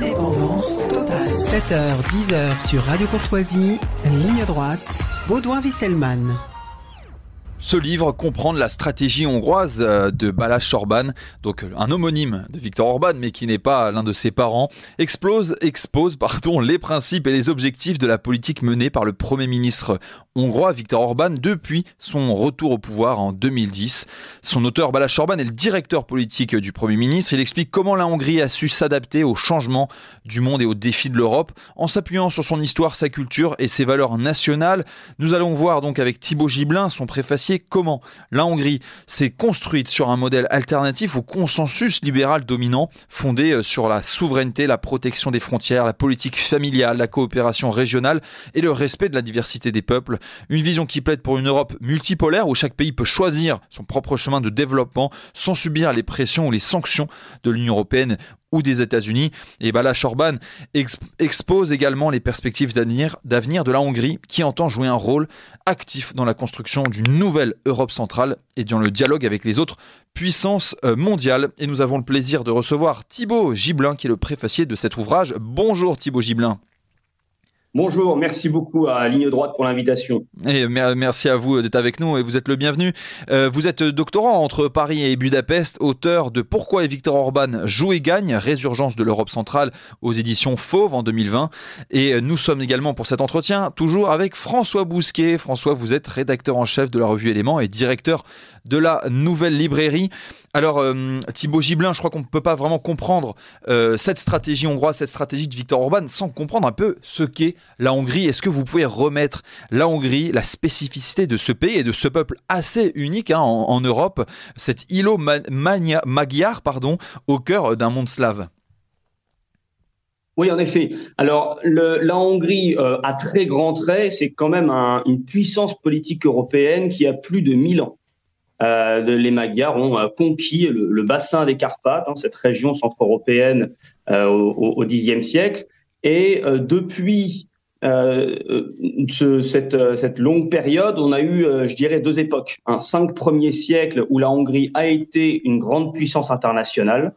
Indépendance totale. 7h, 10h sur Radio Courtoisie, ligne droite, Baudouin-Wisselmann. Ce livre, Comprendre la stratégie hongroise euh, de Balázs Orban, donc un homonyme de Viktor Orban, mais qui n'est pas l'un de ses parents, explose, expose pardon, les principes et les objectifs de la politique menée par le Premier ministre hongrois Viktor Orban depuis son retour au pouvoir en 2010. Son auteur Balázs Orban est le directeur politique du Premier ministre. Il explique comment la Hongrie a su s'adapter aux changements du monde et aux défis de l'Europe en s'appuyant sur son histoire, sa culture et ses valeurs nationales. Nous allons voir donc avec Thibaut Gibelin, son préfacier, comment la Hongrie s'est construite sur un modèle alternatif au consensus libéral dominant, fondé euh, sur la souveraineté, la protection des frontières, la politique familiale, la coopération régionale et le respect de la diversité des peuples. Une vision qui plaide pour une Europe multipolaire où chaque pays peut choisir son propre chemin de développement sans subir les pressions ou les sanctions de l'Union européenne ou des États-Unis. Et Bala Orban expose également les perspectives d'avenir de la Hongrie qui entend jouer un rôle actif dans la construction d'une nouvelle Europe centrale et dans le dialogue avec les autres puissances euh, mondiales. Et nous avons le plaisir de recevoir Thibaut Gibelin qui est le préfacier de cet ouvrage. Bonjour Thibaut Gibelin. Bonjour, merci beaucoup à Ligne Droite pour l'invitation. Et merci à vous d'être avec nous et vous êtes le bienvenu. Euh, vous êtes doctorant entre Paris et Budapest, auteur de Pourquoi Victor Orban joue et gagne, résurgence de l'Europe centrale aux éditions Fauve en 2020. Et nous sommes également pour cet entretien toujours avec François Bousquet. François, vous êtes rédacteur en chef de la revue Éléments et directeur de la nouvelle librairie. Alors, euh, Thibaut Gibelin, je crois qu'on ne peut pas vraiment comprendre euh, cette stratégie hongroise, cette stratégie de Viktor Orban, sans comprendre un peu ce qu'est la Hongrie. Est-ce que vous pouvez remettre la Hongrie, la spécificité de ce pays et de ce peuple assez unique hein, en, Europe, cet îlot magyar, pardon, au cœur d'un monde slave? Oui, en effet. Alors, la Hongrie, euh, à très grands traits, c'est quand même une puissance politique européenne qui a plus de 1000 ans. Euh, les Magyars ont euh, conquis le, bassin des Carpates, hein, cette région centre-européenne euh, au Xe siècle. Et depuis ce, cette, cette, longue période, on a eu, je dirais, deux époques. Un cinq premiers siècles où la Hongrie a été une grande puissance internationale.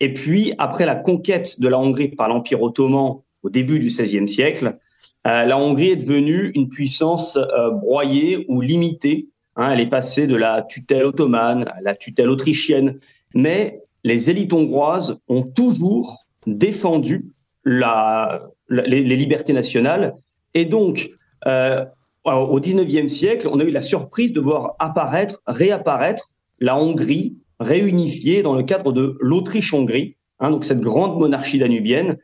Et puis, après la conquête de la Hongrie par l'Empire ottoman au début du XVIe siècle, la Hongrie est devenue une puissance broyée ou limitée Hein, elle est passée de la tutelle ottomane à la tutelle autrichienne. Mais les élites hongroises ont toujours défendu la, les, libertés nationales. Et donc, euh, au XIXe siècle, on a eu la surprise de voir apparaître, réapparaître la Hongrie réunifiée dans le cadre de l'Autriche-Hongrie, hein, donc cette grande monarchie danubienne,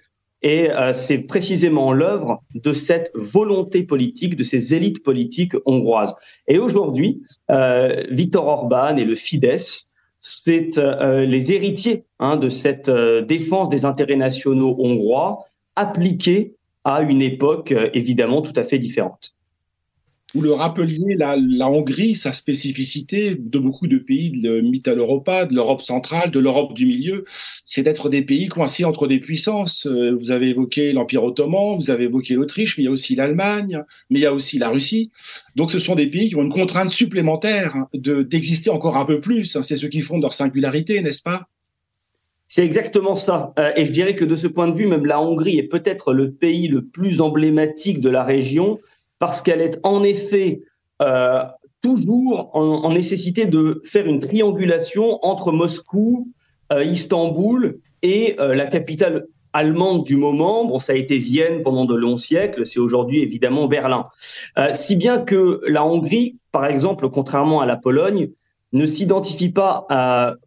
et euh, c'est précisément l'œuvre de cette volonté politique, de ces élites politiques hongroises. Et aujourd'hui, euh, Viktor Orban et le Fidesz, c'est euh, les héritiers hein, de cette défense des intérêts nationaux hongrois appliqués à une époque évidemment tout à fait différente vous le rappeliez, la, Hongrie, sa spécificité de beaucoup de pays de Mittel-Europa, de l'Europe centrale, de l'Europe du milieu, c'est d'être des pays coincés entre des puissances. Euh, vous avez évoqué l'Empire ottoman, vous avez évoqué l'Autriche, mais il y a aussi l'Allemagne, mais il y a aussi la Russie. Donc ce sont des pays qui ont une contrainte supplémentaire de d'exister encore un peu plus. C'est ce qui font leur singularité, n'est-ce pas? C'est exactement ça. Euh, et je dirais que de ce point de vue, même la Hongrie est peut-être le pays le plus emblématique de la région parce qu'elle est en effet euh, toujours en, nécessité de faire une triangulation entre Moscou, euh, Istanbul et euh, la capitale allemande du moment. Bon, ça a été Vienne pendant de longs siècles, c'est aujourd'hui évidemment Berlin. si bien que la Hongrie, par exemple, contrairement à la Pologne, ne s'identifie pas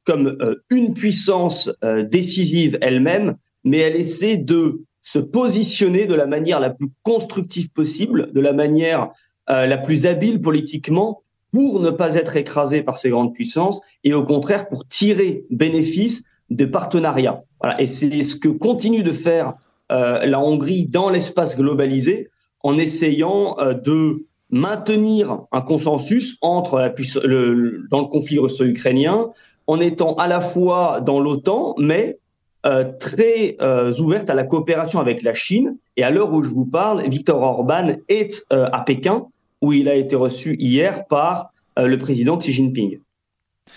comme une puissance décisive elle-même, mais elle essaie de se positionner de la manière la plus constructive possible, de la manière euh, la plus habile politiquement pour ne pas être écrasé par ces grandes puissances et au contraire pour tirer bénéfice des partenariats. Et c'est ce que continue de faire euh, la Hongrie dans l'espace globalisé en essayant euh, de maintenir un consensus entre dans le conflit russo-ukrainien, en étant à la fois dans l'OTAN, mais euh, très euh, ouverte à la coopération avec la Chine. Et à l'heure où je vous parle, Viktor Orban est euh, à Pékin, où il a été reçu hier par le président Xi Jinping.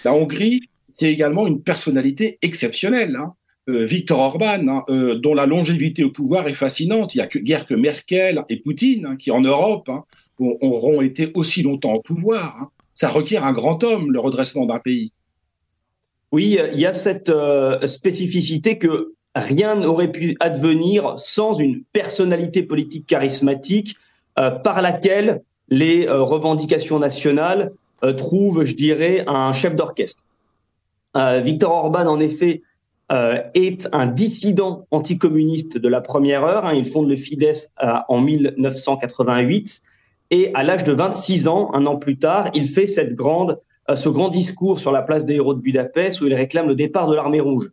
La Hongrie, c'est également une personnalité exceptionnelle. Hein. Viktor Orban, hein, dont la longévité au pouvoir est fascinante. Il n'y a que, guère que Merkel et Poutine hein, qui, en Europe, hein, auront été aussi longtemps au pouvoir. Ça requiert un grand homme, le redressement d'un pays. Oui, il y a cette euh, spécificité que rien n'aurait pu advenir sans une personnalité politique charismatique par laquelle les revendications nationales trouvent, je dirais, un chef d'orchestre. Viktor Orban, en effet, euh, est un dissident anticommuniste de la première heure. Hein. Il fonde le Fidesz euh, en 1988 et à l'âge de 26 ans, un an plus tard, il fait cette grande, euh, ce grand discours sur la place des héros de Budapest où il réclame le départ de l'armée rouge.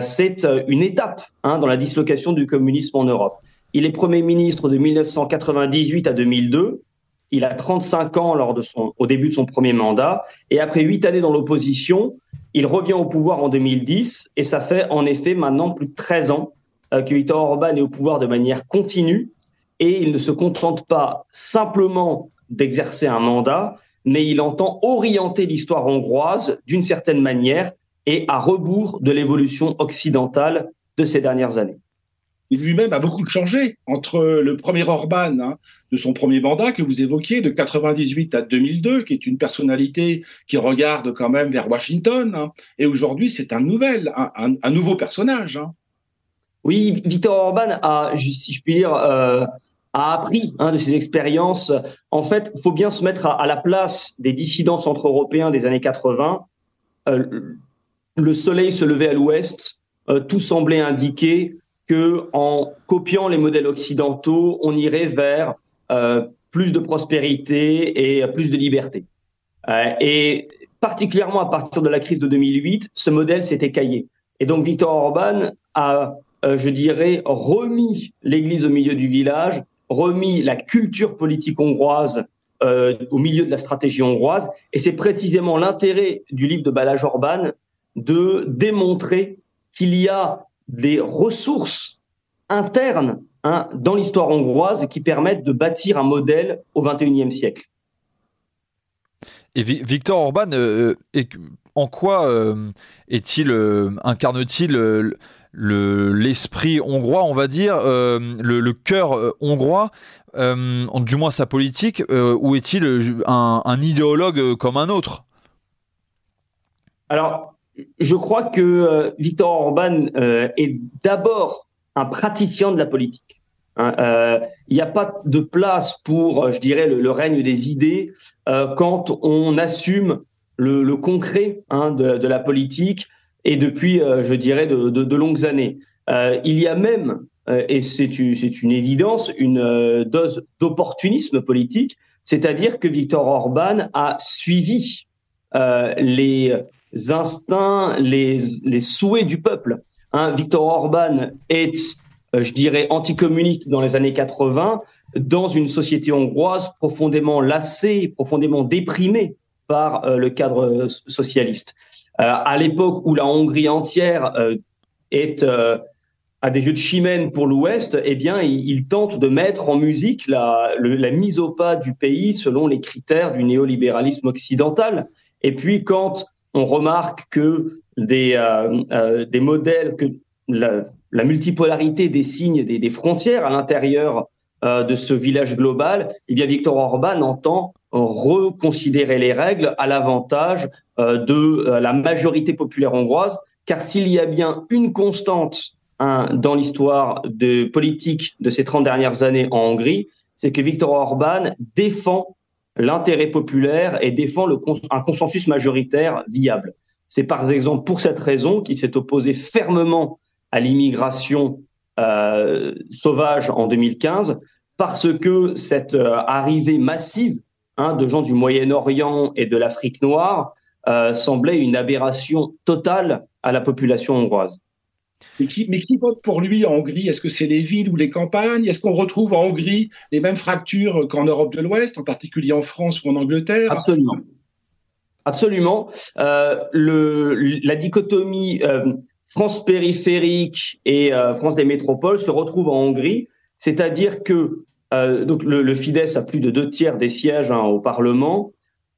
C'est une étape hein, dans la dislocation du communisme en Europe. Il est Premier ministre de 1998 à 2002. Il a 35 ans lors de son, au début de son premier mandat. Et après huit années dans l'opposition, il revient au pouvoir en 2010 et ça fait en effet maintenant plus de 13 ans euh, que Viktor Orban est au pouvoir de manière continue et il ne se contente pas simplement d'exercer un mandat, mais il entend orienter l'histoire hongroise d'une certaine manière et à rebours de l'évolution occidentale de ces dernières années il lui-même a beaucoup changé entre le premier Orban hein, de son premier mandat que vous évoquiez, de 98 à 2002, qui est une personnalité qui regarde quand même vers Washington, hein, et aujourd'hui c'est un nouvel, un, nouveau personnage. Hein. Oui, Victor Orban a, si je puis dire, euh, a appris de ses expériences. En fait, il faut bien se mettre à, la place des dissidents centre-européens des années 80. Euh, le soleil se levait à l'ouest, euh, tout semblait indiquer que en copiant les modèles occidentaux, on irait vers euh, plus de prospérité et plus de liberté. Et particulièrement à partir de la crise de 2008, ce modèle s'est écaillé. Et donc Viktor Orban a, je dirais, remis l'Église au milieu du village, remis la culture politique hongroise euh, au milieu de la stratégie hongroise. Et c'est précisément l'intérêt du livre de Balázs Orban de démontrer qu'il y a des ressources internes hein, dans l'histoire hongroise qui permettent de bâtir un modèle au XXIe siècle. Et Victor Orban, euh, en quoi euh, est-il euh, incarne-t-il l'esprit hongrois, on va dire, le, cœur hongrois, du moins sa politique, ou est-il un, idéologue comme un autre? Alors, je crois que euh, Victor Orban euh, est d'abord un pratiquant de la politique. Hein. Euh, il n'y a pas de place pour, je dirais, le, règne des idées quand on assume le, concret hein, de, la politique et depuis, je dirais, de, longues années. il y a même, et c'est une évidence, une dose d'opportunisme politique, c'est-à-dire que Victor Orban a suivi les instincts, les, les souhaits du peuple. Hein, Victor Orban est, euh, je dirais, anticommuniste dans les années 80, dans une société hongroise profondément lassée, profondément déprimée par euh, le cadre euh, socialiste. À l'époque où la Hongrie entière est à des yeux de chimène pour l'Ouest, eh bien, il, tente de mettre en musique la, mise au pas du pays selon les critères du néolibéralisme occidental. Et puis, quand on remarque que des, euh, euh, modèles, que la, multipolarité des signes des, frontières à l'intérieur euh, de ce village global, eh bien Victor Orban entend reconsidérer les règles à l'avantage de la majorité populaire hongroise, car s'il y a bien une constante hein, dans l'histoire de politique de ces 30 dernières années en Hongrie, c'est que Victor Orban défend l'intérêt populaire et défend un consensus majoritaire viable. C'est par exemple pour cette raison qu'il s'est opposé fermement à l'immigration euh, sauvage en 2015, parce que cette euh, arrivée massive hein, de gens du Moyen-Orient et de l'Afrique noire euh, semblait une aberration totale à la population hongroise. Mais qui, vote pour lui en Hongrie? Est-ce que c'est les villes ou les campagnes? Est-ce qu'on retrouve en Hongrie les mêmes fractures qu'en Europe de l'Ouest, en particulier en France ou en Angleterre? Absolument. Absolument. Euh, la dichotomie euh, France périphérique et euh, France des métropoles se retrouve en Hongrie, c'est-à-dire que donc le, Fidesz a plus de deux tiers des sièges hein, au Parlement.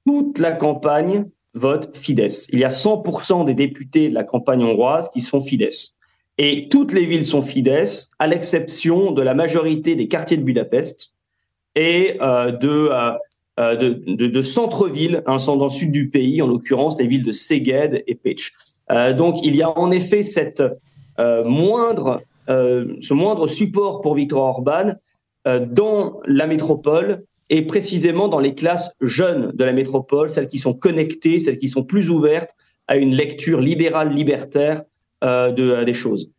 Toute la campagne vote Fidesz. Il y a 100% des députés de la campagne hongroise qui sont Fidesz. Et toutes les villes sont Fidesz, à l'exception de la majorité des quartiers de Budapest et euh, euh, euh, de, de, de, centre-villes hein, dans le sud du pays, en l'occurrence les villes de Szeged et Pécs. donc il y a en effet cette moindre, ce moindre support pour Viktor Orban dans la métropole et précisément dans les classes jeunes de la métropole, celles qui sont connectées, celles qui sont plus ouvertes à une lecture libérale libertaire de, des choses.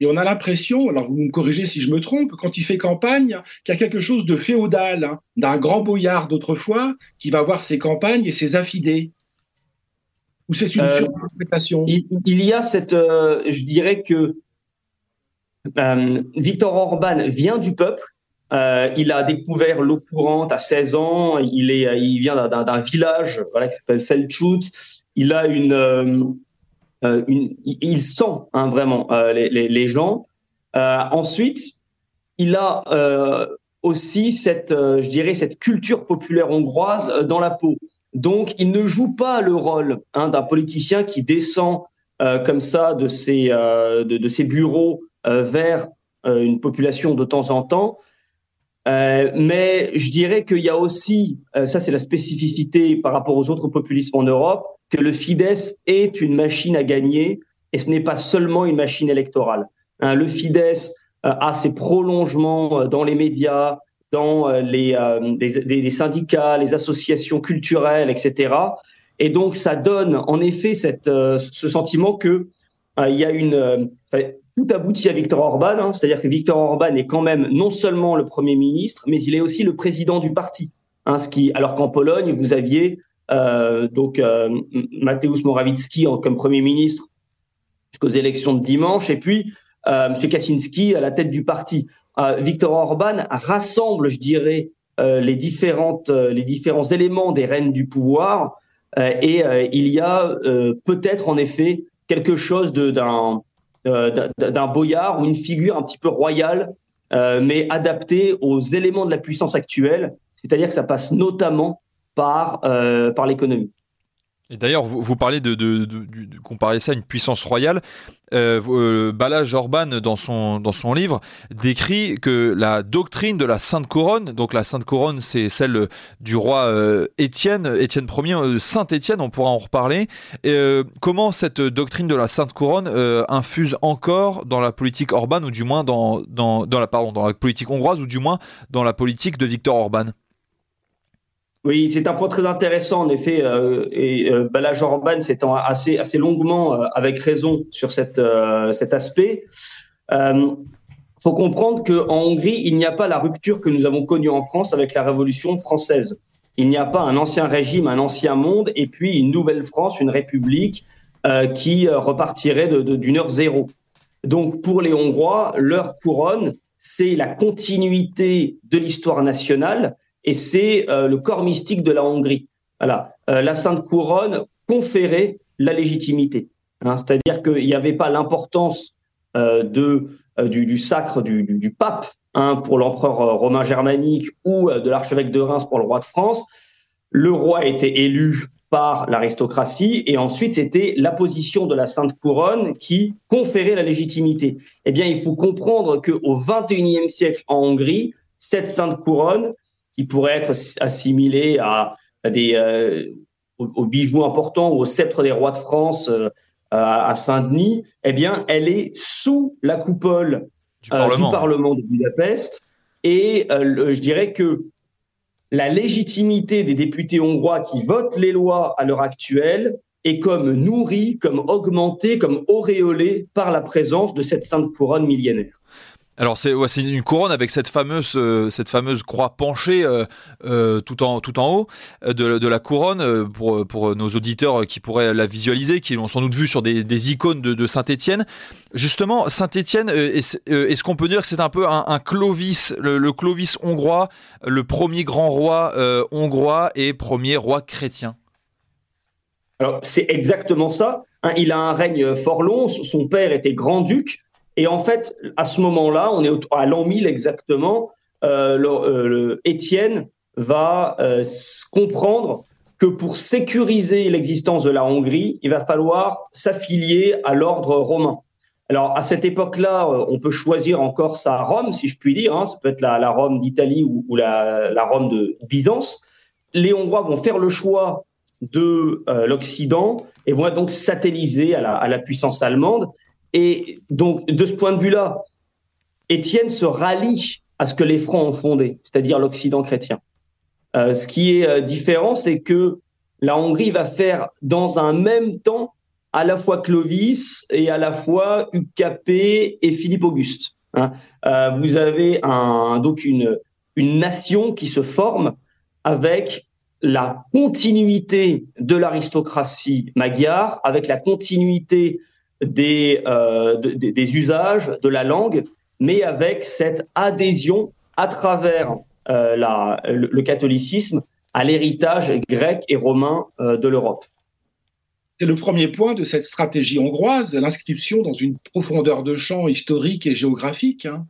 Et on a l'impression, alors vous me corrigez si je me trompe, quand il fait campagne, qu'il y a quelque chose de féodal, hein, d'un grand boyard d'autrefois, qui va voir ses campagnes et ses affidés. Ou c'est une euh, surprésentation il, y a cette, euh, je dirais que euh, Victor Orban vient du peuple. il a découvert l'eau courante à 16 ans. Il est, il vient d'un village, voilà, qui s'appelle Feldschutz. Il a une euh, il sent hein, vraiment euh, les, gens. Euh, ensuite, il a aussi cette, je dirais, cette culture populaire hongroise dans la peau. Donc, il ne joue pas le rôle hein, d'un politicien qui descend comme ça de ses, de, ses bureaux vers une population de temps en temps. mais je dirais qu'il y a aussi, ça c'est la spécificité par rapport aux autres populismes en Europe, que le Fidesz est une machine à gagner et ce n'est pas seulement une machine électorale. Hein, le Fidesz euh, a ses prolongements euh, dans les médias, dans euh, les, les, syndicats, les associations culturelles, etc. Et donc ça donne en effet cette, ce sentiment que il y a une tout aboutit à Viktor Orban, hein, c'est-à-dire que Viktor Orban est quand même non seulement le premier ministre, mais il est aussi le président du parti. Hein, ce qui, alors qu'en Pologne, vous aviez euh, donc euh, Mateusz Morawiecki en, comme Premier ministre jusqu'aux élections de dimanche, et puis euh, M. Kaczynski à la tête du parti. Euh, Viktor Orban rassemble, je dirais, euh, les, différentes, les différents éléments des rênes du pouvoir, et il y a peut-être en effet quelque chose d'un d'un boyard ou une figure un petit peu royale, mais adaptée aux éléments de la puissance actuelle, c'est-à-dire que ça passe notamment par, euh, par l'économie. Et d'ailleurs, vous, parlez de, comparer ça à une puissance royale. Euh, euh, Balázs Orban, dans son, dans son livre, décrit que la doctrine de la Sainte Couronne, donc la Sainte Couronne, c'est celle du roi euh, Étienne, Étienne Ier, Saint Étienne, on pourra en reparler. Comment cette doctrine de la Sainte Couronne infuse encore dans la politique Orban, ou du moins dans, dans, dans, la, pardon, dans la politique hongroise, ou du moins dans la politique de Viktor Orban? Oui, c'est un point très intéressant en effet. Euh, et euh, Balázs Orban s'étend assez assez longuement, euh, avec raison, sur euh, cet aspect. Il faut comprendre qu'en Hongrie, il n'y a pas la rupture que nous avons connue en France avec la Révolution française. Il n'y a pas un ancien régime, un ancien monde, et puis une nouvelle France, une république qui repartirait d'une heure zéro. Donc pour les Hongrois, leur couronne, c'est la continuité de l'histoire nationale et c'est euh, le corps mystique de la Hongrie. Voilà, euh, la Sainte Couronne conférait la légitimité. Hein, C'est-à-dire qu'il n'y avait pas l'importance euh, du, sacre du, pape hein, pour l'empereur romain germanique ou de l'archevêque de Reims pour le roi de France. Le roi était élu par l'aristocratie et ensuite c'était la position de la Sainte Couronne qui conférait la légitimité. Eh bien, il faut comprendre que au 21e siècle en Hongrie, cette Sainte Couronne, qui pourrait être assimilé à, des euh, aux, bijoux importants ou au sceptre des rois de France euh, à, Saint-Denis, eh bien, elle est sous la coupole du, euh, Parlement. de Budapest. Et je dirais que la légitimité des députés hongrois qui votent les lois à l'heure actuelle est comme nourrie, comme augmentée, comme auréolée par la présence de cette sainte couronne millénaire. Alors c'est une couronne avec cette fameuse, euh, cette fameuse croix penchée euh, euh, tout, en, tout en haut de, la couronne pour, pour nos auditeurs qui pourraient la visualiser, qui l'ont sans doute vu sur des, icônes de, de Saint-Étienne. Justement, Saint-Étienne, est-ce qu'on peut dire que c'est un peu un, Clovis, le, Clovis hongrois, le premier grand roi hongrois et premier roi chrétien? Alors c'est exactement ça. Hein, il a un règne fort long, son père était grand-duc. Et en fait, à ce moment-là, on est à l'an 1000 exactement, euh, euh, Étienne va euh, comprendre que pour sécuriser l'existence de la Hongrie, il va falloir s'affilier à l'ordre romain. Alors à cette époque-là, on peut choisir encore sa Rome, si je puis dire. Hein. Ça peut être la, Rome d'Italie ou, la, Rome de Byzance. Les Hongrois vont faire le choix de l'Occident et vont donc satelliser à la puissance allemande. Et donc de ce point de vue-là, Étienne se rallie à ce que les Francs ont fondé, c'est-à-dire l'Occident chrétien. Euh, ce qui est euh, différent, c'est que la Hongrie va faire dans un même temps à la fois Clovis et à la fois UKP et Philippe Auguste. Hein. Euh, vous avez donc une, une nation qui se forme avec la continuité de l'aristocratie magyare, avec la continuité des, des, des, usages, de la langue, mais avec cette adhésion à travers euh, la, le, catholicisme à l'héritage grec et romain euh, de l'Europe. C'est le premier point de cette stratégie hongroise, l'inscription dans une profondeur de champ historique et géographique. Hein.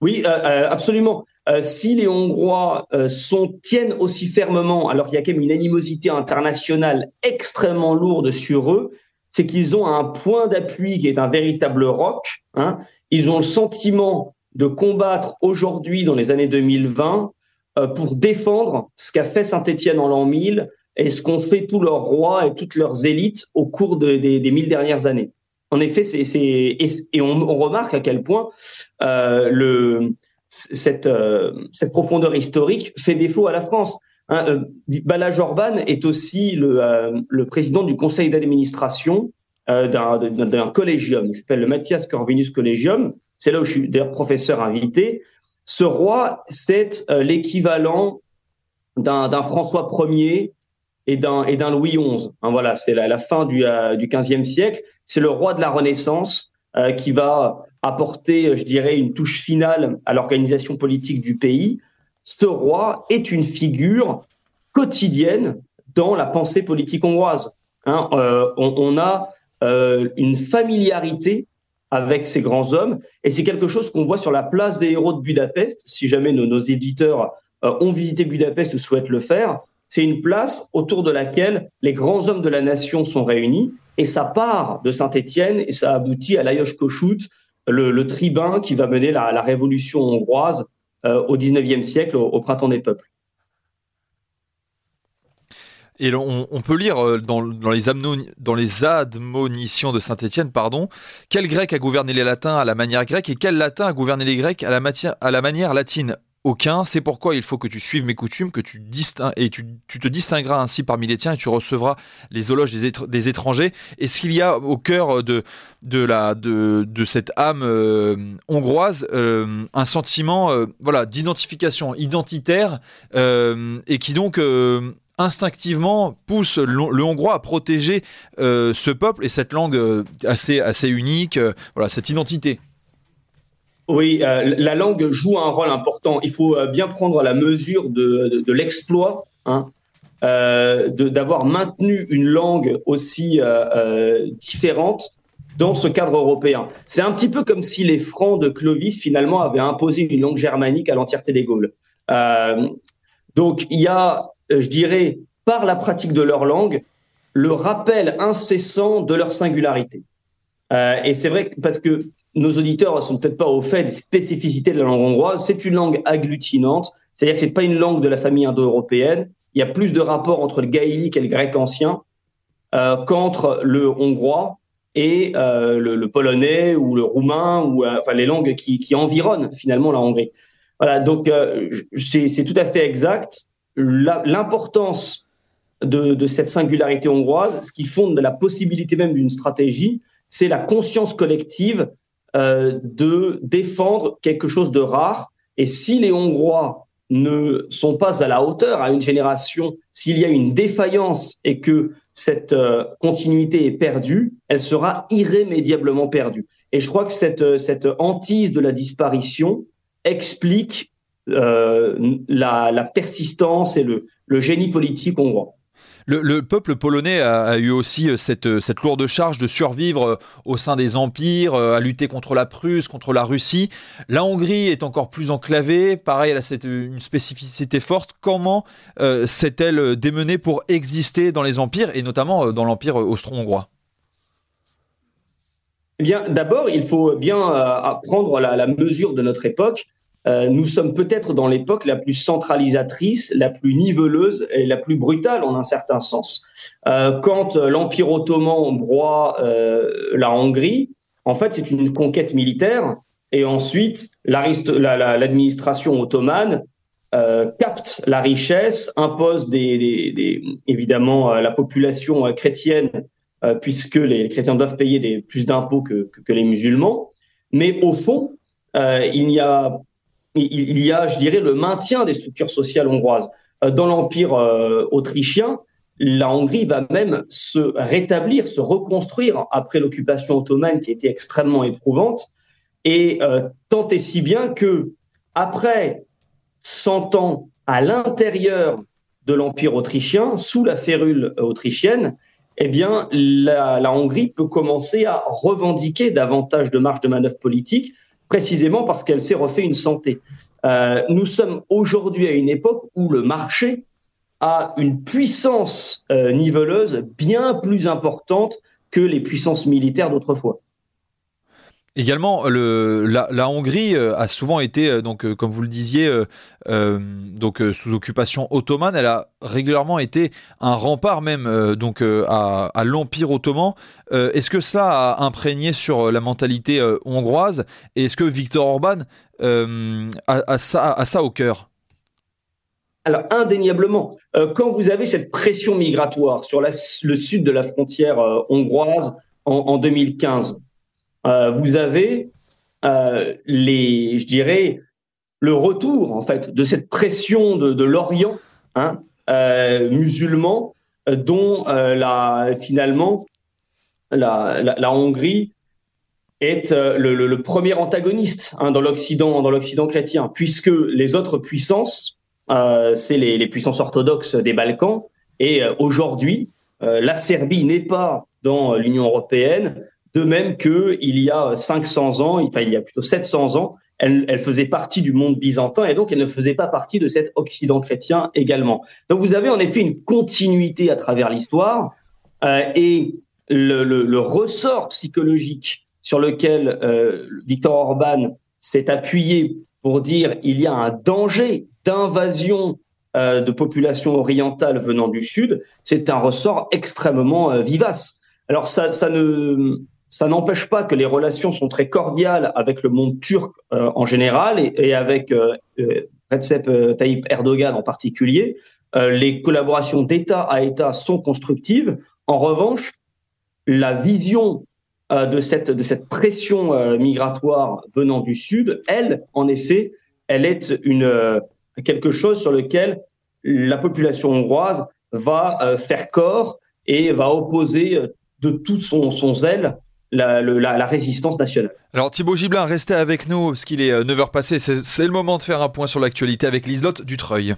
Oui, euh, absolument. si les Hongrois sont, tiennent aussi fermement, alors qu'il y a quand même une animosité internationale extrêmement lourde sur eux, c'est qu'ils ont un point d'appui qui est un véritable roc. Hein, ils ont le sentiment de combattre aujourd'hui, dans les années 2020, euh, pour défendre ce qu'a fait Saint-Étienne en l'an 1000 et ce qu'ont fait tous leurs rois et toutes leurs élites au cours des, mille dernières années. En effet, c'est, et, on, remarque à quel point euh, euh, cette profondeur historique fait défaut à la France. Hein, Bala Jorban est aussi le, le président du conseil d'administration euh, d'un collégium qui s'appelle le Matthias Corvinus Collegium. C'est là où je suis d'ailleurs professeur invité. Ce roi, c'est euh, l'équivalent d'un François Ier et d'un Louis XI. Hein, voilà, c'est la, fin du, euh, du 15e siècle. C'est le roi de la Renaissance qui va apporter, je dirais, une touche finale à l'organisation politique du pays. Ce roi est une figure quotidienne dans la pensée politique hongroise. Hein, on, on, a euh, une familiarité avec ces grands hommes. Et c'est quelque chose qu'on voit sur la place des héros de Budapest. Si jamais nos, éditeurs euh, ont visité Budapest ou souhaitent le faire, c'est une place autour de laquelle les grands hommes de la nation sont réunis. Et ça part de Saint-Étienne et ça aboutit à Lajos Kossuth, le, tribun qui va mener la, révolution hongroise euh, au 19e siècle, au printemps des peuples. Et on, peut lire euh, dans, les admonitions de Saint-Étienne, pardon, quel grec a gouverné les latins à la manière grecque et quel latin a gouverné les grecs à la manière latine? Aucun, c'est pourquoi il faut que tu suives mes coutumes, que tu et tu, te distingueras ainsi parmi les tiens et tu recevras les éloges des, étrangers. Est-ce qu'il y a au cœur de, de, la, de, de cette âme euh, hongroise euh, un sentiment voilà, d'identification identitaire et qui donc instinctivement pousse le, hongrois à protéger euh, ce peuple et cette langue euh, assez, assez unique, euh, voilà, cette identité. Oui, la langue joue un rôle important. Il faut bien prendre la mesure de, de, l'exploit hein, d'avoir maintenu une langue aussi différente dans ce cadre européen. C'est un petit peu comme si les Francs de Clovis finalement avaient imposé une langue germanique à l'entièreté des Gaules. donc il y a euh, je dirais, par la pratique de leur langue, le rappel incessant de leur singularité. Euh, et c'est vrai parce que nos auditeurs ne sont peut-être pas au fait des spécificités de la langue hongroise. C'est une langue agglutinante, c'est-à-dire que c'est pas une langue de la famille indo-européenne. Il y a plus de rapports entre le gaélique et le grec ancien euh, qu'entre le hongrois et euh, le, polonais ou le roumain ou enfin les langues qui, environnent finalement la Hongrie. Voilà, donc c'est tout à fait exact l'importance de, cette singularité hongroise, ce qui fonde la possibilité même d'une stratégie, c'est la conscience collective euh, de défendre quelque chose de rare. Et si les Hongrois ne sont pas à la hauteur à une génération, s'il y a une défaillance et que cette euh, continuité est perdue, elle sera irrémédiablement perdue. Et je crois que cette, cette hantise de la disparition explique euh, la, persistance et le, génie politique hongrois. Le, peuple polonais a, eu aussi euh, cette, euh, cette, lourde charge de survivre au sein des empires, à lutter contre la Prusse, contre la Russie. La Hongrie est encore plus enclavée. Pareil, elle a cette, une spécificité forte. Comment s'est-elle démenée pour exister dans les empires et notamment dans l'empire austro-hongrois? Eh bien, d'abord, il faut bien prendre la, la, mesure de notre époque. Nous sommes peut-être dans l'époque la plus centralisatrice, la plus niveleuse et la plus brutale en un certain sens. quand l'Empire ottoman broie la Hongrie, en fait, c'est une conquête militaire. Et ensuite, l'administration ottomane euh, capte la richesse, impose des, des, évidemment euh, la population euh, chrétienne, euh, puisque les chrétiens doivent payer des, plus d'impôts que, que, les musulmans. Mais au fond, euh, il y a il y a, je dirais, le maintien des structures sociales hongroises. Dans l'Empire autrichien, la Hongrie va même se rétablir, se reconstruire après l'occupation ottomane qui était extrêmement éprouvante, et euh, tant et si bien que après 100 ans à l'intérieur de l'empire autrichien, sous la férule autrichienne, eh bien la, la, Hongrie peut commencer à revendiquer davantage de marge de manœuvre politique, précisément parce qu'elle s'est refait une santé. Euh, nous sommes aujourd'hui à une époque où le marché a une puissance euh, niveleuse bien plus importante que les puissances militaires d'autrefois. Également, le, la, Hongrie euh, a souvent été, euh, donc, euh, comme vous le disiez, donc sous occupation ottomane. Elle a régulièrement été un rempart même donc à, l'Empire ottoman. est-ce que cela a imprégné sur la mentalité hongroise? Et est-ce que Viktor Orban a, ça, ça au cœur? Alors indéniablement, quand vous avez cette pression migratoire sur le sud de la frontière hongroise en 2015, euh, vous avez euh, les, je dirais, le retour en fait de cette pression de, l'Orient hein, euh, musulman, dont la, finalement la, Hongrie est le, premier antagoniste hein, dans l'Occident, dans l'Occident chrétien, puisque les autres puissances c'est les, puissances orthodoxes des Balkans. Et aujourd'hui, la Serbie n'est pas dans l'Union européenne, de même que il y a 500 ans, enfin il y a plutôt 700 ans, elle, elle, faisait partie du monde byzantin et donc elle ne faisait pas partie de cet Occident chrétien également. Donc vous avez en effet une continuité à travers l'histoire euh, et le, le, le, ressort psychologique sur lequel euh, Viktor Orban s'est appuyé pour dire il y a un danger d'invasion euh, de populations orientales venant du sud, c'est un ressort extrêmement euh, vivace. Alors ça, ça ne ça n'empêche pas que les relations sont très cordiales avec le monde turc euh, en général et, et avec euh, euh Recep Tayyip Erdogan en particulier. les collaborations d'État à État sont constructives. En revanche, la vision de cette de cette pression migratoire venant du sud, elle, en effet, elle est une quelque chose sur lequel la population hongroise va euh, faire corps et va opposer euh, de tout son, son zèle la, la, la, résistance nationale. Alors Thibaut Giblin, restez avec nous parce qu'il est 9h euh, passé. C'est le moment de faire un point sur l'actualité avec Liselotte Dutreuil.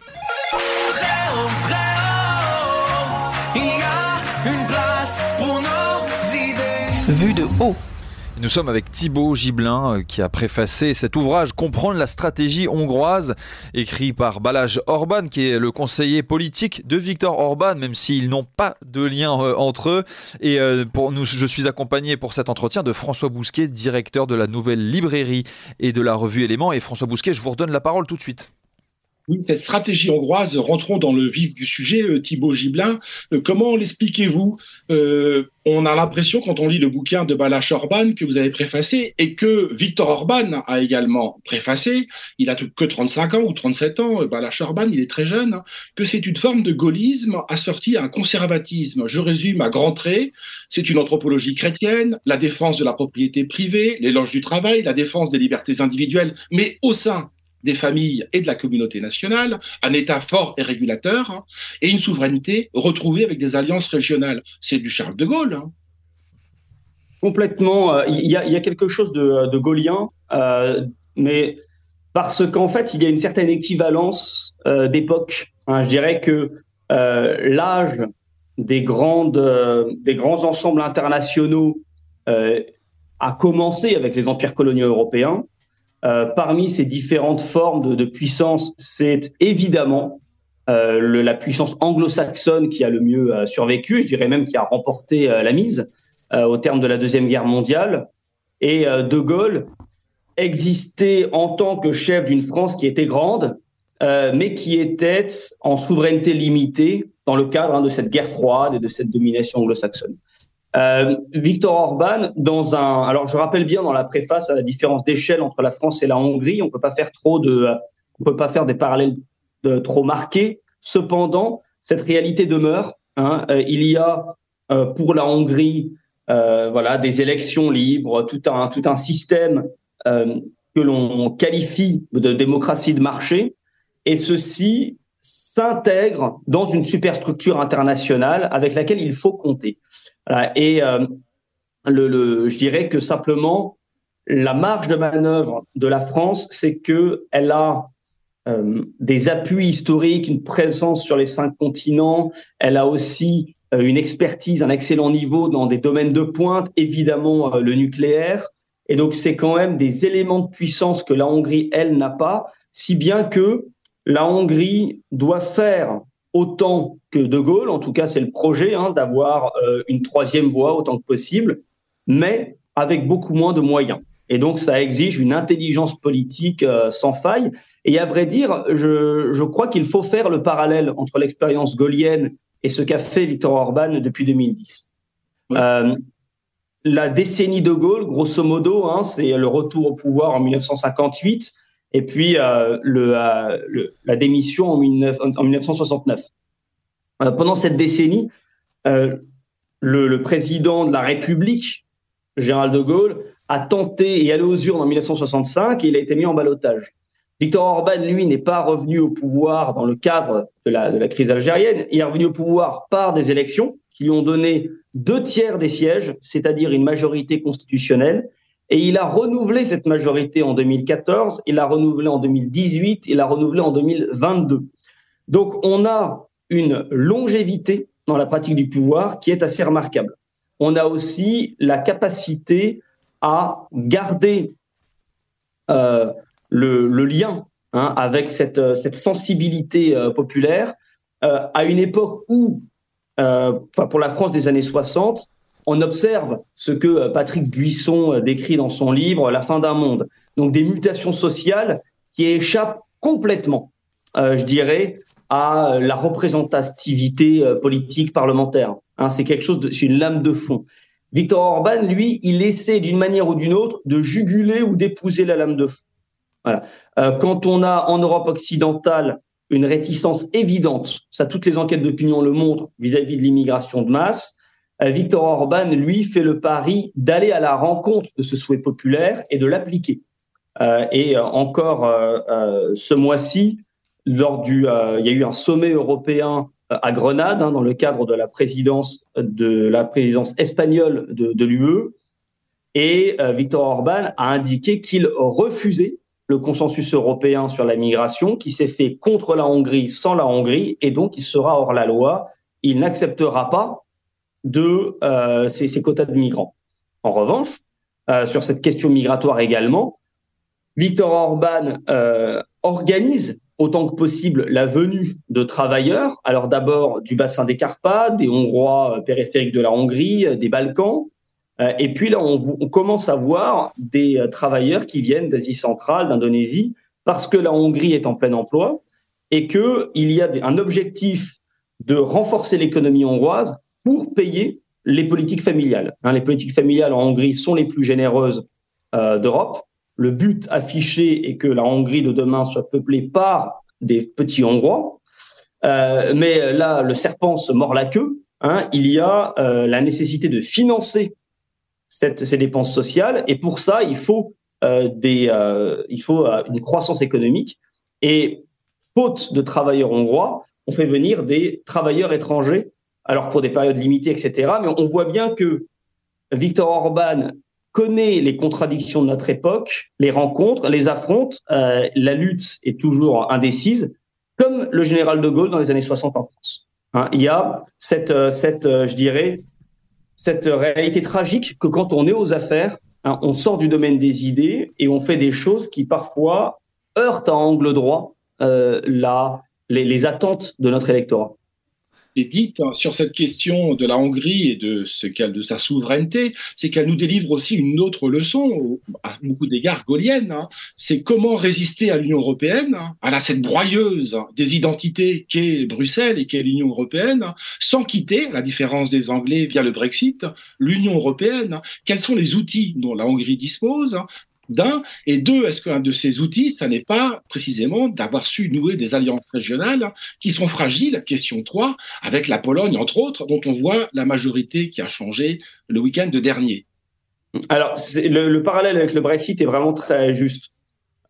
Vue de haut. Nous sommes avec Thibaut Gibelin euh, qui a préfacé cet ouvrage Comprendre la stratégie hongroise, écrit par Balaj Orban, qui est le conseiller politique de Viktor Orban, même s'ils n'ont pas de lien euh, entre eux. Et euh, je suis accompagné pour cet entretien de François Bousquet, directeur de la nouvelle librairie et de la revue Éléments. Et François Bousquet, je vous redonne la parole tout de suite. Cette stratégie hongroise, rentrons dans le vif du sujet, euh, Thibaut Gibelin. Euh, comment l'expliquez-vous? Euh, On a l'impression, quand on lit le bouquin de Balázs Orban que vous avez préfacé, et que Victor Orban a également préfacé, il a que 35 ans ou 37 ans, Balázs Orban, il est très jeune, hein, que c'est une forme de gaullisme assortie à un conservatisme. Je résume à grands traits, c'est une anthropologie chrétienne, la défense de la propriété privée, l'éloge du travail, la défense des libertés individuelles, mais au sein des familles et de la communauté nationale, un État fort et régulateur, hein, et une souveraineté retrouvée avec des alliances régionales. C'est du Charles de Gaulle. Hein. Complètement. Euh, il y, a, quelque chose de, gaulien, euh, mais parce qu'en fait, il y a une certaine équivalence euh, d'époque. Hein. Je dirais que l'âge des, des grands ensembles internationaux a commencé avec les empires coloniaux européens euh, parmi ces différentes formes de, puissance, c'est évidemment euh, la puissance anglo-saxonne qui a le mieux euh, survécu, je dirais même qui a remporté la mise au terme de la Deuxième Guerre mondiale. Et De Gaulle existait en tant que chef d'une France qui était grande, mais qui était en souveraineté limitée dans le cadre hein, de cette guerre froide et de cette domination anglo-saxonne. Euh, Victor Orban, dans un, alors je rappelle bien dans la préface à la différence d'échelle entre la France et la Hongrie, on peut pas faire trop de, on peut pas faire des parallèles trop marqués. Cependant, cette réalité demeure. Hein, euh, il y a euh, pour la Hongrie, voilà, des élections libres, tout un tout un système que l'on qualifie de démocratie de marché, et ceci s'intègre dans une superstructure internationale avec laquelle il faut compter. Et euh, le, le, je dirais que simplement la marge de manœuvre de la France, c'est que elle a euh, des appuis historiques, une présence sur les cinq continents. Elle a aussi euh, une expertise, un excellent niveau dans des domaines de pointe, évidemment euh, le nucléaire. Et donc c'est quand même des éléments de puissance que la Hongrie, elle, n'a pas, si bien que la Hongrie doit faire autant que De Gaulle, en tout cas c'est le projet, hein, d'avoir euh, une troisième voie autant que possible, mais avec beaucoup moins de moyens. Et donc ça exige une intelligence politique euh, sans faille. Et à vrai dire, je, je crois qu'il faut faire le parallèle entre l'expérience gaulienne et ce qu'a fait Viktor Orban depuis 2010. Euh, la décennie de Gaulle, grosso modo, hein, c'est le retour au pouvoir en 1958 et puis euh, euh, la démission en, 19, en 1969. Euh, pendant cette décennie, le, président de la République, Gérald de Gaulle, a tenté et allé aux urnes en 1965 et il a été mis en balotage. Victor Orban, lui, n'est pas revenu au pouvoir dans le cadre de la crise algérienne. Il est revenu au pouvoir par des élections qui lui ont donné deux tiers des sièges, c'est-à-dire une majorité constitutionnelle. Et il a renouvelé cette majorité en 2014, il l'a renouvelé en 2018, il l'a renouvelé en 2022. Donc on a une longévité dans la pratique du pouvoir qui est assez remarquable. On a aussi la capacité à garder euh, le, lien hein, avec cette, cette sensibilité euh, populaire euh, à une époque où, euh, pour la France des années 60, on observe ce que euh, Patrick Buisson euh, décrit dans son livre La fin d'un monde. Donc des mutations sociales qui échappent complètement, euh, je dirais, à la représentativité politique parlementaire. Hein, c'est quelque chose de, c'est une lame de fond. Victor Orban, lui, il essaie d'une manière ou d'une autre de juguler ou d'épouser la lame de fond. Voilà. Quand on a en Europe occidentale une réticence évidente, ça toutes les enquêtes d'opinion le montrent vis-à-vis -vis de l'immigration de masse, Victor Orban, lui, fait le pari d'aller à la rencontre de ce souhait populaire et de l'appliquer. Euh, et euh, encore euh, euh, ce mois-ci, lors du, euh, il y a eu un sommet européen à Grenade hein, dans le cadre de la présidence de la présidence espagnole de, de l'UE, et Victor Orban a indiqué qu'il refusait le consensus européen sur la migration, qui s'est fait contre la Hongrie, sans la Hongrie, et donc il sera hors la loi. Il n'acceptera pas de euh, ces, ces, quotas de migrants. En revanche, euh, sur cette question migratoire également, Victor Orban euh, organise autant que possible la venue de travailleurs, alors d'abord du bassin des Carpates, des Hongrois euh, périphériques de la Hongrie, euh, des Balkans, euh, et puis là on, on, commence à voir des travailleurs qui viennent d'Asie centrale, d'Indonésie, parce que la Hongrie est en plein emploi et qu'il y a un objectif de renforcer l'économie hongroise pour payer les politiques familiales. Hein, les politiques familiales en Hongrie sont les plus généreuses euh, d'Europe. Le but affiché est que la Hongrie de demain soit peuplée par des petits Hongrois. Euh, mais là, le serpent se mord la queue. Hein, il y a euh, la nécessité de financer cette, ces dépenses sociales, et pour ça, il faut euh, des, euh, il faut euh, une croissance économique. Et faute de travailleurs hongrois, on fait venir des travailleurs étrangers alors pour des périodes limitées, etc. Mais on voit bien que Victor Orban connaît les contradictions de notre époque, les rencontre, les affronte. Euh, la lutte est toujours indécise, comme le général de Gaulle dans les années 60 en France. Hein, il y a cette, euh, cette, euh, je dirais, cette réalité tragique que quand on est aux affaires, hein, on sort du domaine des idées et on fait des choses qui parfois heurtent à angle droit euh, la, les, les attentes de notre électorat. Est dite hein, sur cette question de la Hongrie et de ce de sa souveraineté, c'est qu'elle nous délivre aussi une autre leçon, à beaucoup d'égards gaulienne. Hein. c'est comment résister à l'Union européenne, hein, à la cette broyeuse des identités qu'est Bruxelles et qu'est l'Union européenne, sans quitter, à la différence des Anglais via le Brexit, l'Union européenne. Quels sont les outils dont la Hongrie dispose d'un, et deux, est-ce qu'un de ces outils, ça n'est pas précisément d'avoir su nouer des alliances régionales qui sont fragiles, question 3, avec la Pologne, entre autres, dont on voit la majorité qui a changé le week-end dernier Alors, le, le, parallèle avec le Brexit est vraiment très juste.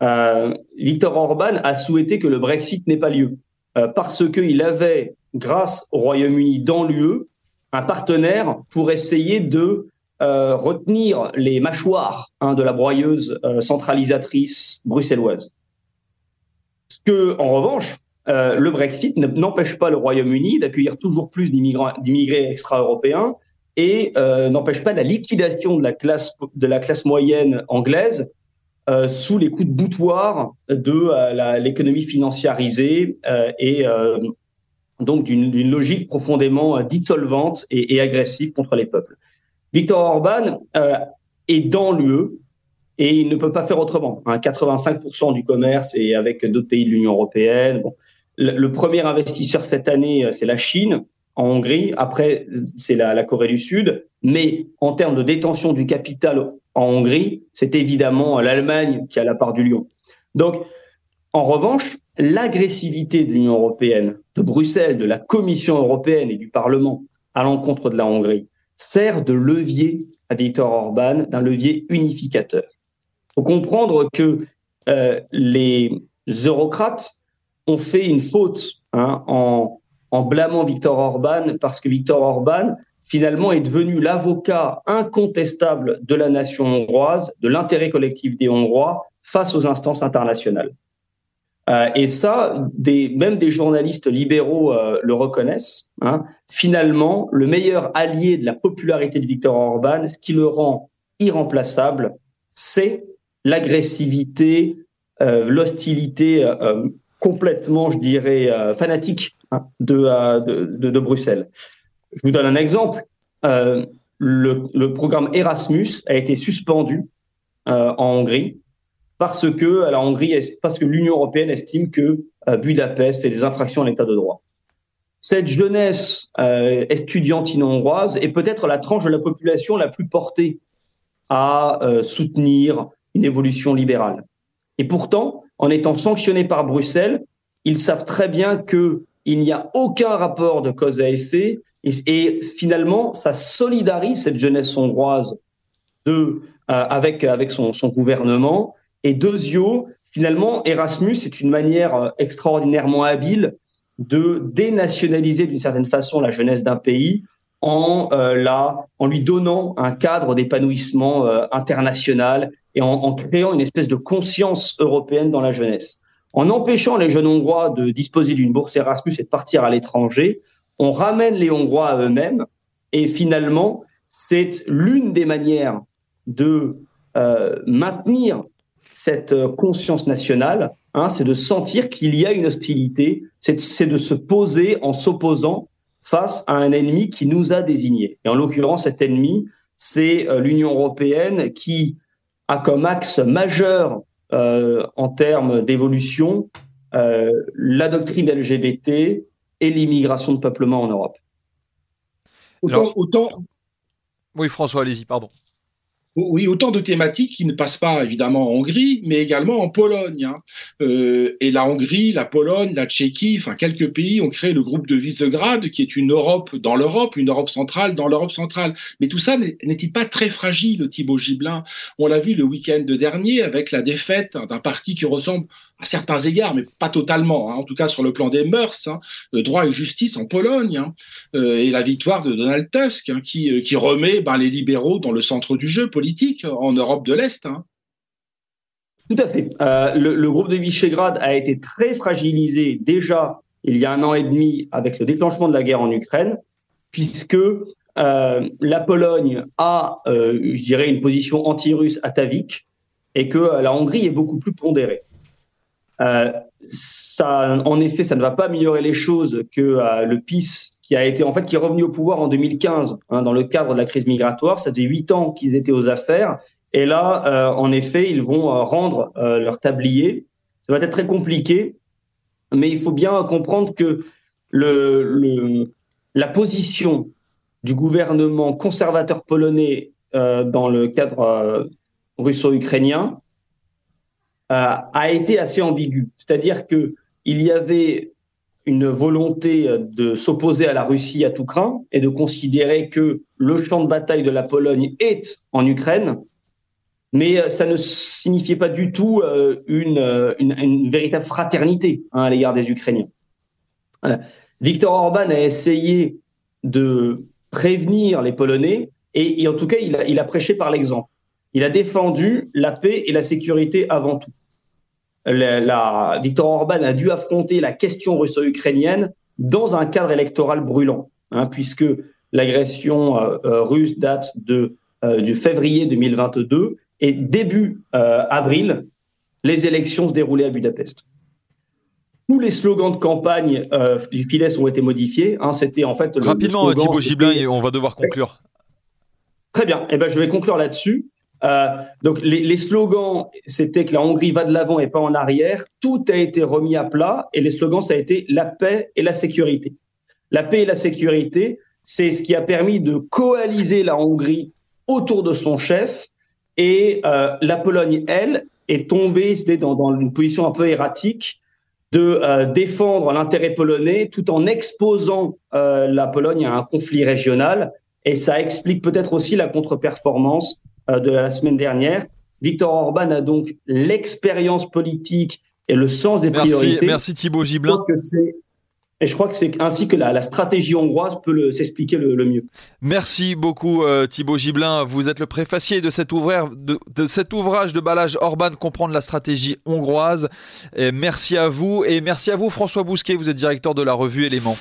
Euh, Victor Orban a souhaité que le Brexit n'ait pas lieu, euh, parce qu'il avait, grâce au Royaume-Uni dans l'UE, un partenaire pour essayer de euh, retenir les mâchoires hein, de la broyeuse euh, centralisatrice bruxelloise. Que, en revanche, euh, le Brexit n'empêche pas le Royaume-Uni d'accueillir toujours plus d'immigrés extra-europééens et n'empêche pas la liquidation de la classe, moyenne anglaise sous les coups de boutoir de l'économie financiarisée et donc d'une logique profondément dissolvante et agressive contre les peuples. Victor Orban euh, est dans l'UE et il ne peut pas faire autrement. 85% hein. du commerce est avec d'autres pays de l'Union européenne. Le, premier investisseur cette année, euh, c'est la Chine en Hongrie. Après, c'est la, la, Corée du Sud. Mais en termes de détention du capital en Hongrie, c'est évidemment l'Allemagne qui a la part du lion. Donc, en revanche, l'agressivité de l'Union européenne, de Bruxelles, de la Commission européenne et du Parlement à l'encontre de la Hongrie, sert de levier à Viktor Orban, d'un levier unificateur. Il faut comprendre que euh, les eurocrates ont fait une faute hein, en, en blâmant Viktor Orban parce que Viktor Orban, finalement, est devenu l'avocat incontestable de la nation hongroise, de l'intérêt collectif des Hongrois face aux instances internationales. Euh, et ça, des, même des journalistes libéraux euh, le reconnaissent. Hein. Finalement, le meilleur allié de la popularité de Viktor Orban, ce qui le rend irremplaçable, c'est l'agressivité, euh, l'hostilité euh, complètement, je dirais, fanatique hein, de, de, de, Bruxelles. Je vous donne un exemple. Le, le, programme Erasmus a été suspendu en Hongrie parce que la Hongrie, parce que l'Union européenne estime que euh, Budapest fait des infractions à l'état de droit. Cette jeunesse euh, estudiantine hongroise est peut-être la tranche de la population la plus portée à euh, soutenir une évolution libérale. Et pourtant, en étant sanctionnés par Bruxelles, ils savent très bien que il n'y a aucun rapport de cause à effet et, finalement, ça solidarise cette jeunesse hongroise de, avec, avec son, son gouvernement et deuxio, finalement, Erasmus est une manière euh, extraordinairement habile de dénationaliser d'une certaine façon la jeunesse d'un pays en, euh, la, en lui donnant un cadre d'épanouissement euh, international et en, en, créant une espèce de conscience européenne dans la jeunesse. En empêchant les jeunes Hongrois de disposer d'une bourse Erasmus et de partir à l'étranger, on ramène les Hongrois à eux-mêmes et finalement, c'est l'une des manières de euh, maintenir cette euh, conscience nationale, hein, c'est de sentir qu'il y a une hostilité, c'est de se poser en s'opposant face à un ennemi qui nous a désignés. Et en l'occurrence, cet ennemi, c'est euh, l'Union européenne qui a comme axe majeur euh, en termes d'évolution euh, la doctrine LGBT et l'immigration de peuplement en Europe. Autant, autant... Oui, François, allez-y, pardon. Oui, autant de thématiques qui ne passent pas évidemment en Hongrie, mais également en Pologne. Hein. Euh, et la Hongrie, la Pologne, la Tchéquie, enfin quelques pays ont créé le groupe de Visegrad, qui est une Europe dans l'Europe, une Europe centrale dans l'Europe centrale. Mais tout ça n'est-il pas très fragile, Thibaut Gibelin On l'a vu le week-end dernier avec la défaite d'un parti qui ressemble à certains égards, mais pas totalement, hein, en tout cas sur le plan des mœurs, hein, droit et justice en Pologne, hein, euh, et la victoire de Donald Tusk, qui, euh, qui remet ben, les libéraux dans le centre du jeu politique en Europe de l'Est. Tout à fait. Euh, le, le, groupe de Visegrad a été très fragilisé déjà il y a un an et demi avec le déclenchement de la guerre en Ukraine, puisque la Pologne a, je dirais, une position anti-russe atavique et que la Hongrie est beaucoup plus pondérée. Euh, ça, en effet, ça ne va pas améliorer les choses que euh, le PIS qui a été en fait qui est revenu au pouvoir en 2015 hein, dans le cadre de la crise migratoire. Ça faisait huit ans qu'ils étaient aux affaires, et là, euh, en effet, ils vont euh, rendre leur tablier. Ça va être très compliqué, mais il faut bien comprendre que le, le la position du gouvernement conservateur polonais dans le cadre russo-ukrainien a été assez ambigu. C'est-à-dire que il y avait une volonté de s'opposer à la Russie à tout craint et de considérer que le champ de bataille de la Pologne est en Ukraine, mais ça ne signifiait pas du tout euh, une, une, véritable fraternité hein, à l'égard des Ukrainiens. Euh, Viktor Orban a essayé de prévenir les Polonais et, en tout cas, il a prêché par l'exemple. Il a défendu la paix et la sécurité avant tout la, la, Viktor Orban a dû affronter la question russo-ukrainienne dans un cadre électoral brûlant, hein, puisque l'agression euh, euh, russe date de, euh, du février 2022 et début avril, les élections se déroulaient à Budapest. Tous les slogans de campagne du Fidesz ont été modifiés. Hein, C'était en fait le, rapidement le Thibaut Giblin, on va devoir conclure. Très bien. Eh ben, je vais conclure là-dessus. Euh, donc les, les slogans, c'était que la Hongrie va de l'avant et pas en arrière. Tout a été remis à plat et les slogans, ça a été la paix et la sécurité. La paix et la sécurité, c'est ce qui a permis de coaliser la Hongrie autour de son chef et euh, la Pologne, elle, est tombée dans, dans une position un peu erratique de euh, défendre l'intérêt polonais tout en exposant euh, la Pologne à un conflit régional. Et ça explique peut-être aussi la contre-performance de la semaine dernière. Victor Orban a donc l'expérience politique et le sens des priorités. Merci Thibaut Giblin. Et je crois que c'est ainsi que la, la, stratégie hongroise peut s'expliquer le, le, mieux. Merci beaucoup euh, Thibaut Giblin. Vous êtes le préfacier de cet, ouvrage de, de cet ouvrage de Balage Orban, comprendre la stratégie hongroise. Et merci à vous et merci à vous François Bousquet, vous êtes directeur de la revue Éléments.